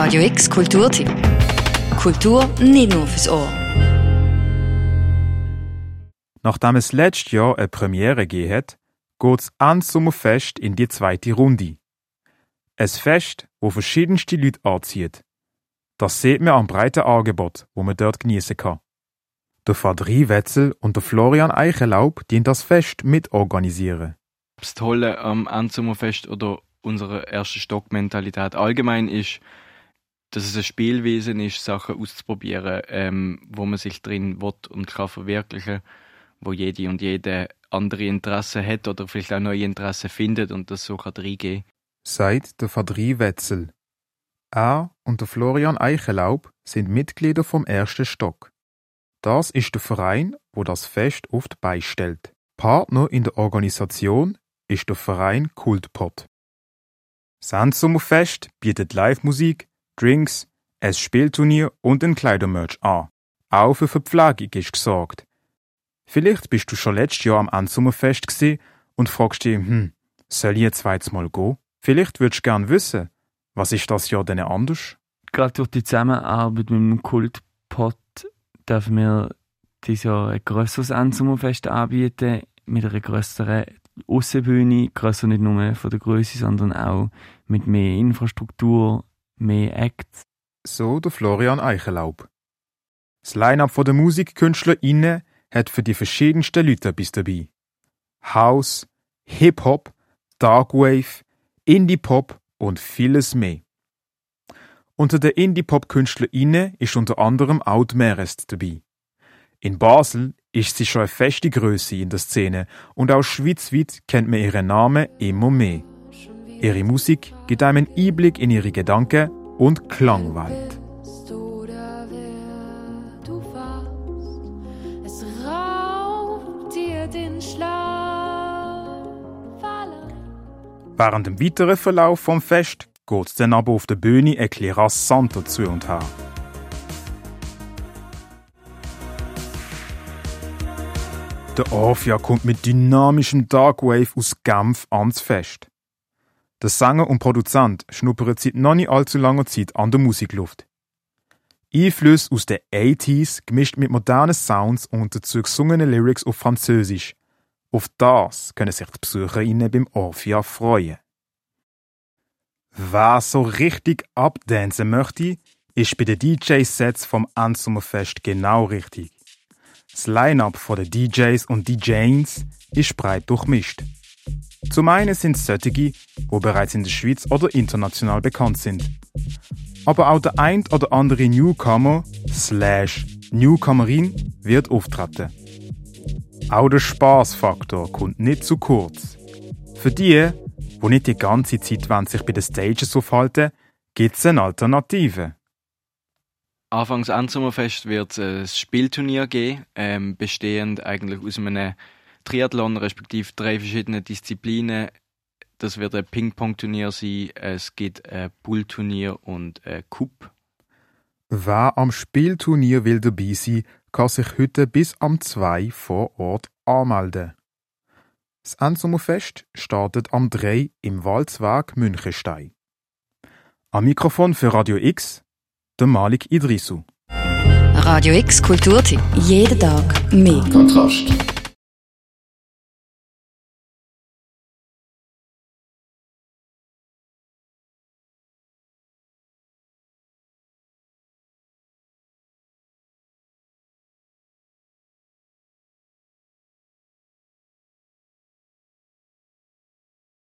Radio X Kulturtipp. Kultur nicht nur fürs Ohr. Nachdem es letztes Jahr eine Premiere gegeben hat, geht es ans Sommerfest in die zweite Runde. Ein Fest, wo verschiedenste Leute anzieht. Das sieht man am breiten Angebot, wo man dort genießen kann. Der Fadri Wetzel und der Florian Eichelaub die das Fest mitorganisieren. Das Tolle am Ansummerfest oder unserer ersten Stockmentalität allgemein ist, dass es ein Spielwesen ist, Sachen auszuprobieren, ähm, wo man sich drin will und kann verwirklichen, wo jede und jede andere Interessen hat oder vielleicht auch neue Interessen findet und das so kann reingehen. Sagt der Fadri Wetzel. Er und der Florian Eichelaub sind Mitglieder vom ersten Stock. Das ist der Verein, wo das Fest oft beistellt. Partner in der Organisation ist der Verein Kultpot. Sandsummerfest bietet Live-Musik, Drinks, ein Spielturnier und ein Kleidermerch an. Auch für Verpflegung ist gesorgt. Vielleicht bist du schon letztes Jahr am Ansummerfest und fragst dich, hm, soll ich jetzt zweites Mal gehen? Vielleicht würdest du gern wissen, was ist das Jahr denn anders? Gerade durch die Zusammenarbeit mit dem Kultpot dürfen wir dieses Jahr ein grösseres Endsommerfest anbieten, mit einer grösseren Aussenbühne, grösser nicht nur von der Größe, sondern auch mit mehr Infrastruktur, mehr Acts. So der Florian Eichelaub. Das Line-up der MusikkünstlerInnen hat für die verschiedensten Leute etwas dabei. House, Hip-Hop, Darkwave, Indie-Pop und vieles mehr. Unter den Indie-Pop-KünstlerInnen ist unter anderem auch Merest dabei. In Basel ist sie schon eine feste Größe in der Szene und auch schweizweit kennt man ihren Namen immer mehr. Ihre Musik gibt einem einen Einblick in ihre Gedanken und Klangwelt. Während dem weiteren Verlauf vom Fest geht es dann aber auf der Bühne etwas rasanter zu und her. Der Orphia kommt mit dynamischem Darkwave aus Genf ans Fest. Der Sänger und Produzent schnuppert seit noch nicht allzu langer Zeit an der Musikluft. Einflüsse aus den 80s gemischt mit modernen Sounds und dazu gesungenen Lyrics auf Französisch. Auf das können sich die BesucherInnen beim Orphia freuen. Wer so richtig abdancen möchte, ist bei den DJ-Sets vom Endsommerfest genau richtig. Das Line-up der DJs und DJs ist breit durchmischt. Zum einen sind es solche, die bereits in der Schweiz oder international bekannt sind. Aber auch der ein oder andere Newcomer slash Newcomerin wird auftreten. Auch der Spaßfaktor kommt nicht zu kurz. Für die, die nicht die ganze Zeit sich bei den Stages aufhalten, gibt es eine Alternative. Anfangs Sommerfest wird es ein Spielturnier geben, ähm, bestehend eigentlich aus einem Triathlon, respektive drei verschiedenen Disziplinen. Das wird ein Ping-Pong-Turnier sein, es gibt ein Bullturnier und ein Cup. Wer am Spielturnier will dabei sein, kann sich heute bis am 2 vor Ort anmelden. Das Endsommerfest startet am 3 im Walzweg Münchenstein. Am Mikrofon für Radio X der Malik Idrisu. Radio X Kulturtipp. Jeden Tag mehr. Kontrast.